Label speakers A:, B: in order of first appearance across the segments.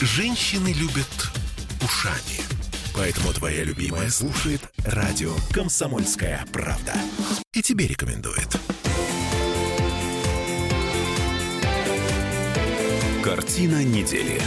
A: Женщины любят ушами. Поэтому твоя любимая слушает радио «Комсомольская правда». И тебе рекомендует. Картина недели.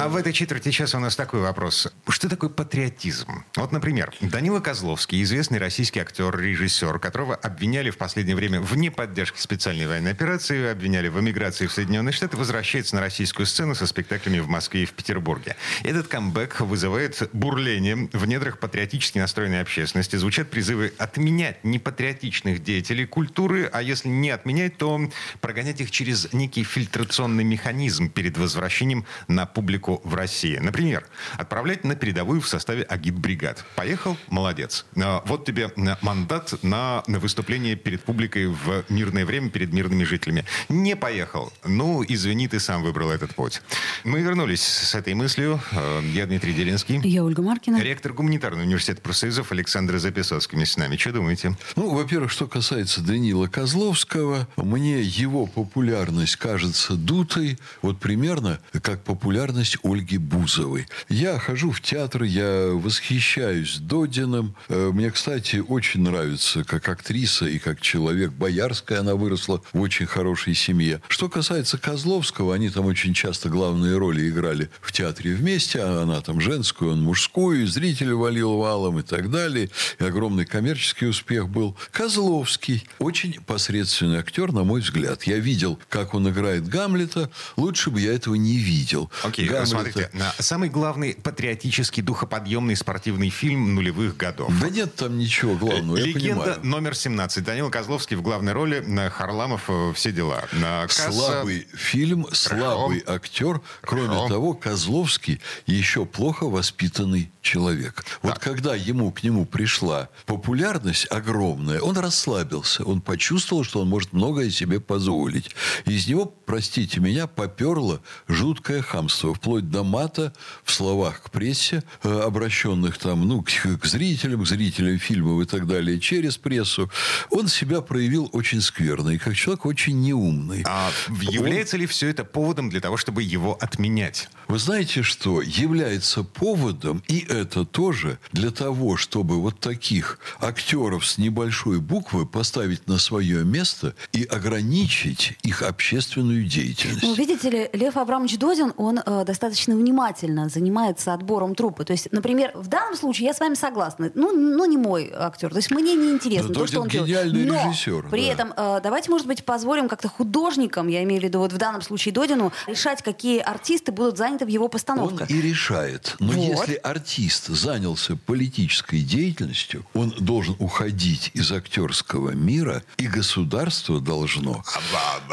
B: А в этой четверти часа у нас такой вопрос. Что такое патриотизм? Вот, например, Данила Козловский, известный российский актер, режиссер, которого обвиняли в последнее время вне поддержки специальной военной операции, обвиняли в эмиграции в Соединенные Штаты, возвращается на российскую сцену со спектаклями в Москве и в Петербурге. Этот камбэк вызывает бурление в недрах патриотически настроенной общественности. Звучат призывы отменять непатриотичных деятелей культуры, а если не отменять, то прогонять их через некий фильтрационный механизм перед возвращением на публику в России. Например, отправлять на передовую в составе агитбригад. Поехал, молодец. А, Вот тебе мандат на на выступление перед публикой в мирное время, перед мирными жителями. Не поехал. Ну, извини, ты сам выбрал этот путь. Мы вернулись с этой мыслью. А, Я Дмитрий Делинский.
C: Я Ольга Маркина.
B: Ректор гуманитарного университета профсоюзов Александр Записовский вместе с нами. Что думаете?
D: Ну, во-первых, что касается Данила Козловского, мне его популярность кажется дутой, вот примерно как популярность Ольги Бузовой. Я хожу в театр, я восхищаюсь Додиным. Э, Мне, кстати, очень нравится как актриса и как человек. Боярская она выросла в очень хорошей семье. Что касается Козловского, они там очень часто главные роли играли в театре вместе. а Она там женскую, он мужскую, и зритель валил валом и так далее. И огромный коммерческий успех был. Козловский очень посредственный актер, на мой взгляд. Я видел, как он играет Гамлета. Лучше бы я этого не видел.
B: Окей,
D: Гамлета-
B: смотрите. Самый главный патриотический, духоподъемный спортивный фильм нулевых годов.
D: Да нет там ничего главного, я
B: Легенда
D: понимаю.
B: номер 17. Данил Козловский в главной роли. на Харламов э, все дела. На касса-
D: Слабый фильм, слабый актер. Кроме
B: Хорошо.
D: того, Козловский еще плохо воспитанный человек. Вот когда ему к нему пришла популярность огромная, он расслабился. Он почувствовал, что он может многое себе позволить. Из него, простите меня, поперло жуткое хамство. Вплоть до мата в словах к прессе, э, обращенных там, ну, к, к зрителям, к зрителям фильмов и так далее, через прессу. Он себя проявил очень скверно. И как человек очень неумный.
B: А является ли все это поводом для того, чтобы его отменять?
D: Вы знаете, что является поводом, и это тоже, для того, чтобы вот таких актеров с небольшой буквы поставить на свое место и ограничить их общественную деятельность.
C: Ну, видите ли, Лев Абрамович Додин, он э, достаточно внимательно занимается отбором трупа. То есть, например, в данном случае я с вами согласна. Ну, ну не мой актер. То есть мне не интересно
D: Да
C: то, что он
D: Додин
C: делает.
D: гениальный
C: Но
D: режиссер,
C: при
D: да.
C: этом э, давайте, может быть, позволим как-то художникам, я имею в виду вот в данном случае Додину, решать, какие артисты будут заняты в его
D: Он
C: постановках.
D: и решает. Но
C: Вот.
D: если артист занялся политической деятельностью, он должен уходить из актерского мира, и государство должно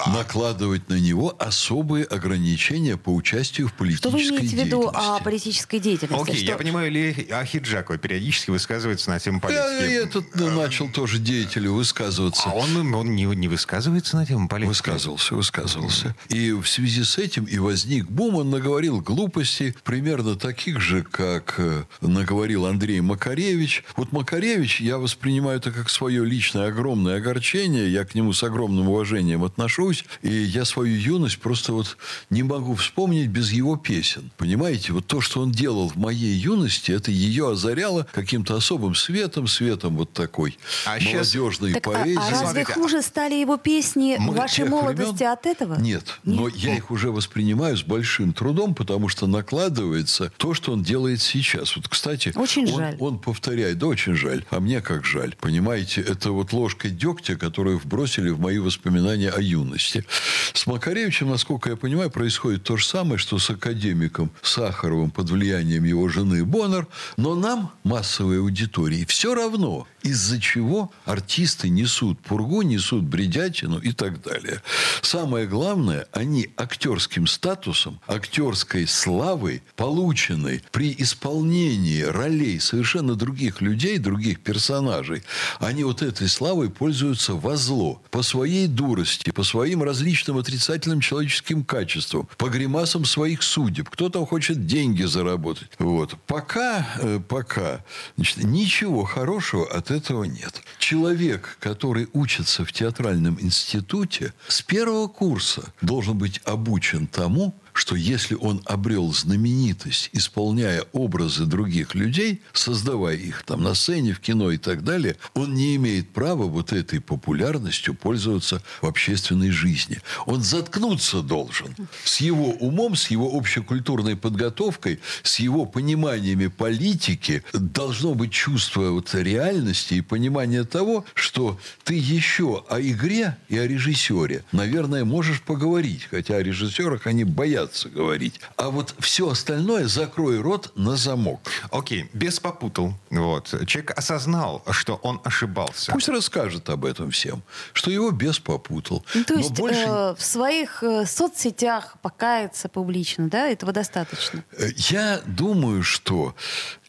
D: накладывать на него особые ограничения по участию в
C: Что
D: политической
C: вы имеете в виду
D: деятельности.
C: о политической деятельности?
B: Окей,
C: Что-
B: я понимаю, Ли Ахиджакова периодически высказывается на тему
D: Я,
B: политики.
D: и этот ну, начал тоже деятелю высказываться.
B: А он, он не, не высказывается на тему политики?
D: Высказывался, высказывался. И в связи с этим и возник бум. Он наговорил глупостей, примерно таких же, как э, наговорил Андрей Макаревич. Вот Макаревич, я воспринимаю это как свое личное огромное огорчение. Я к нему с огромным уважением отношусь. И я свою юность просто вот не могу вспомнить без его песен. Понимаете, вот то, что он делал в моей юности, это ее озаряло каким-то особым светом, светом вот такой
B: А
D: молодежной
C: Так, а-
D: поэзии.
C: а, разве
B: Смотрите,
C: хуже стали его песни
D: Мы
C: в вашей молодости
D: времен-
C: от этого?
D: Нет, но я их уже воспринимаю с большим трудом, потому что накладывается то, что он делает сейчас. Вот, кстати,
C: Очень
D: он,
C: жаль.
D: он повторяет, да, очень жаль. А мне как жаль. Понимаете, это вот ложка дегтя, которую вбросили в мои воспоминания о юности. С Макаревичем, насколько я понимаю, происходит то же самое, что с академиком Сахаровым под влиянием его жены Боннер. Но нам, массовой аудитории, все равно, из-за чего артисты несут пургу, несут бредятину и так далее. Самое главное, они актерским статусом, актерской славой, полученной при исполнении ролей совершенно других людей, других персонажей, они вот этой славой пользуются во зло. По своей дурости, по своим различным отрицательным человеческим качествам, по гримасам своих судеб. Кто там хочет деньги заработать. Вот. Пока, э, пока значит, ничего хорошего от этого нет. Человек, который учится в театральном институте, с первого курса должен быть обучен тому, что если он обрел знаменитость, исполняя образы других людей, создавая их там на сцене, в кино и так далее, он не имеет права вот этой популярностью пользоваться в общественной жизни. Он заткнуться должен. С его умом, с его общекультурной подготовкой, с его пониманиями политики должно быть чувство вот реальности и понимание того, что ты еще о игре и о режиссере, наверное, можешь поговорить, хотя о режиссерах они боятся боятся говорить. А вот все остальное закрой рот на замок.
B: Окей, без попутал. Вот. Человек осознал, что он ошибался.
D: Пусть расскажет об этом всем, что его бес попутал.
C: Ну, то
D: Но
C: есть
D: больше...
C: э, в своих э, соцсетях покаяться публично, да, этого достаточно?
D: Э, Я думаю, что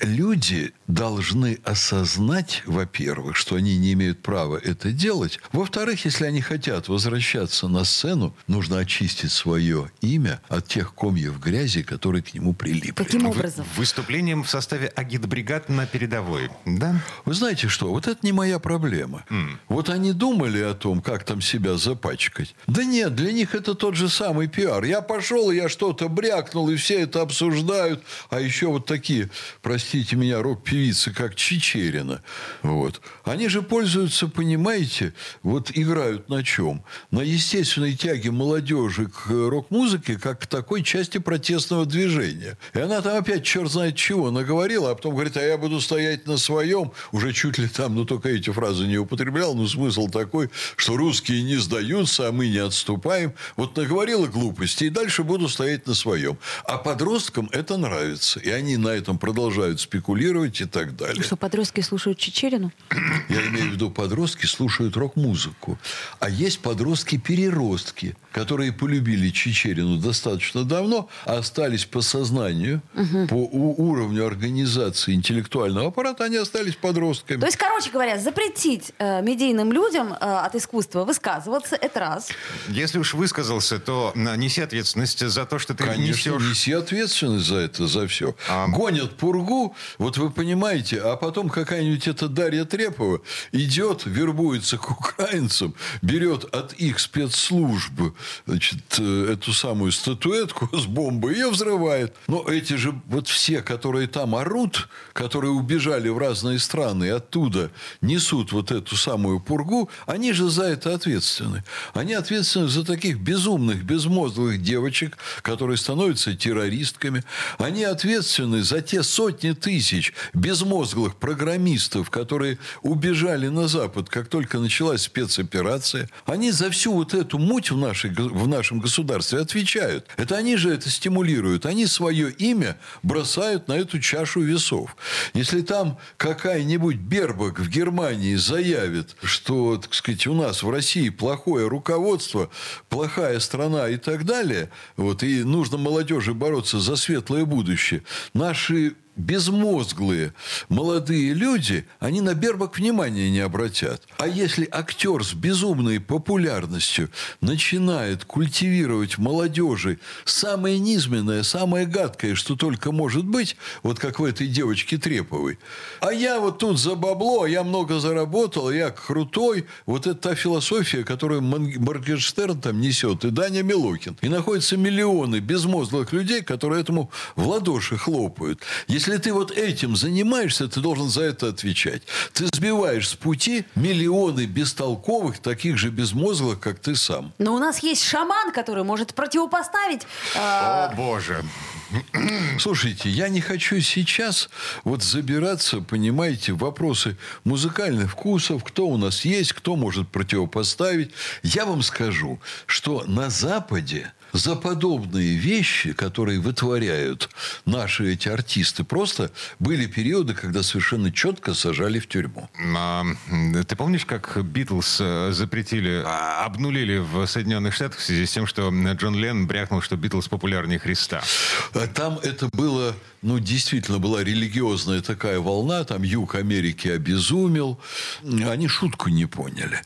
D: люди должны осознать, во-первых, что они не имеют права это делать. Во-вторых, если они хотят возвращаться на сцену, нужно очистить свое имя от тех комьев грязи, которые к нему прилипли.
C: Каким
B: Вы-
C: образом?
B: Выступлением в составе агитбригад на передовой. Да?
D: Вы знаете что? Вот это не моя проблема. Вот они думали о том, как там себя запачкать. Да нет, для них это тот же самый пиар. Я пошел, я что-то брякнул, и все это обсуждают. А еще вот такие, простите меня, рок-певицы, как Чечерина. Вот. Они же пользуются, понимаете, вот играют на чем? На естественной тяге молодежи к рок-музыке, как к такой части протестного движения. И она там опять черт знает чего наговорила, а потом говорит, а я буду стоять на своем. Уже чуть ли там, ну только эти фразы не употреблял, но смысл такой, что русские не сдаются, а мы не отступаем. Вот наговорила глупости, и дальше буду стоять на своем. А подросткам это нравится. И они на этом продолжают спекулировать и так далее.
C: Что подростки слушают Чечерину?
D: Я имею в виду, подростки слушают рок-музыку. А есть подростки-переростки, которые полюбили Чечерину достаточно давно, а остались по сознанию, по у- уровню организации интеллектуального аппарата, они остались подростками.
C: То есть, короче говоря, запретить э, медийным людям э, от искусства высказываться, это раз.
B: Если уж высказался, то на- неси ответственность за то, что ты
D: Конечно,
B: несешь.
D: неси ответственность за это, за все.
B: А-
D: Гонят пургу, вот вы понимаете, а потом какая-нибудь эта Дарья Трепова идет, вербуется к украинцам, берет от их спецслужб значит, э, эту самую статуэтку с бомбой ее взрывает. Но эти же вот все, которые там орут, которые убежали в разные страны и оттуда несут вот эту самую пургу, они же за это ответственны. Они ответственны за таких безумных, безмозглых девочек, которые становятся террористками. Они ответственны за те сотни тысяч безмозглых программистов, которые убежали на Запад, как только началась спецоперация. Они за всю вот эту муть в, нашей, в нашем государстве отвечают. Это они же это стимулируют. Они свое имя бросают на эту чашу весов. Если там какая-нибудь Бербак в Германии заявит, что, так сказать, у нас в России плохое руководство, плохая страна и так далее, вот, и нужно молодежи бороться за светлое будущее, наши безмозглые молодые люди, они на Бербак внимания не обратят. А если актер с безумной популярностью начинает культивировать молодежи самое низменное, самое гадкое, что только может быть, вот как в этой девочке Треповой, а я вот тут за бабло, я много заработал, я крутой, вот это та философия, которую Моргенштерн там несет, и Даня Милохин. И находятся миллионы безмозглых людей, которые этому в ладоши хлопают. Если ты вот этим занимаешься, ты должен за это отвечать. Ты сбиваешь с пути миллионы бестолковых, таких же безмозглых, как ты сам.
C: Но у нас есть шаман, который может противопоставить... э,
B: О, боже.
D: Слушайте, я не хочу сейчас вот забираться, понимаете, в вопросы музыкальных вкусов, кто у нас есть, кто может противопоставить. Я вам скажу, что на Западе за подобные вещи, которые вытворяют наши эти артисты, просто были периоды, когда совершенно четко сажали в тюрьму.
B: А, ты помнишь, как Битлз э, запретили, а, обнулили в Соединенных Штатах в связи с тем, что Джон Ленн брякнул, что Битлз популярнее Христа?
D: А Там это было, ну, действительно была религиозная такая волна. Там юг Америки обезумел. Они шутку не поняли.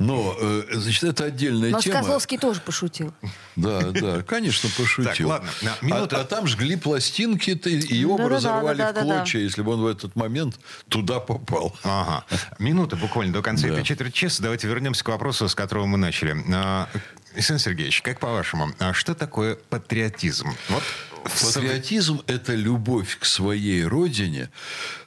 D: Но, э, значит, это отдельная
C: Но
D: тема.
C: Козловский тоже пошутил.
D: Да, да, конечно, пошутил.
B: Так, ладно, на
D: А-. А, там жгли пластинки, и его бы
C: Да-да-да,
D: разорвали в
C: да-да-да.
D: клочья, если бы он в этот момент туда попал.
B: Ага. Минута буквально до конца
D: Да.
B: этой четверти часа. Давайте вернемся к вопросу, с которого мы начали. А, Александр Сергеевич, как по-вашему, а что такое патриотизм? Вот в
D: Патриотизм – это любовь к своей родине,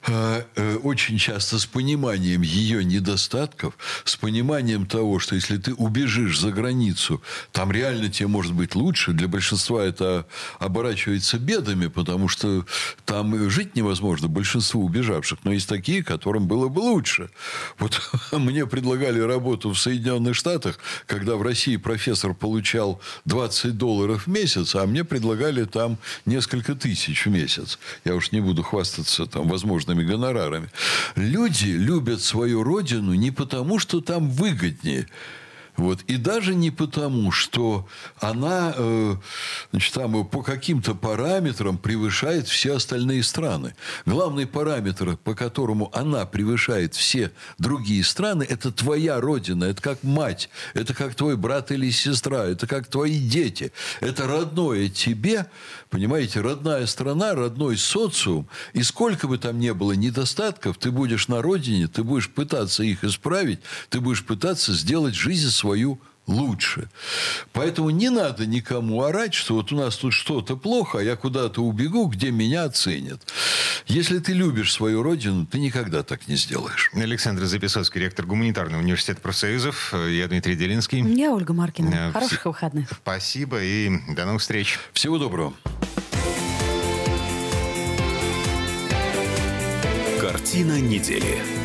D: э, э, очень часто с пониманием ее недостатков, с пониманием того, что если ты убежишь за границу, там реально тебе может быть лучше. Для большинства это оборачивается бедами, потому что там жить невозможно большинству убежавших. Но есть такие, которым было бы лучше. Вот мне предлагали работу в Соединенных Штатах, когда в России профессор получал 20 долларов в месяц, а мне предлагали там несколько тысяч в месяц. Я уж не буду хвастаться там возможными гонорарами. Люди любят свою родину не потому, что там выгоднее. Вот. И даже не потому, что она э, значит, там, по каким-то параметрам превышает все остальные страны. Главный параметр, по которому она превышает все другие страны, это твоя родина, это как мать, это как твой брат или сестра, это как твои дети. Это родное тебе, понимаете, родная страна, родной социум. И сколько бы там ни было недостатков, ты будешь на родине, ты будешь пытаться их исправить, ты будешь пытаться сделать жизнь свою лучше. Поэтому не надо никому орать, что вот у нас тут что-то плохо, а я куда-то убегу, где меня оценят. Если ты любишь свою родину, ты никогда так не сделаешь.
B: Александр Записоцкий, ректор Гуманитарного университета профсоюзов. Я Дмитрий Делинский.
C: Я Ольга Маркина.
B: Э,
C: Хороших выходных.
B: Спасибо и до новых встреч.
D: Всего доброго.
A: Картина недели.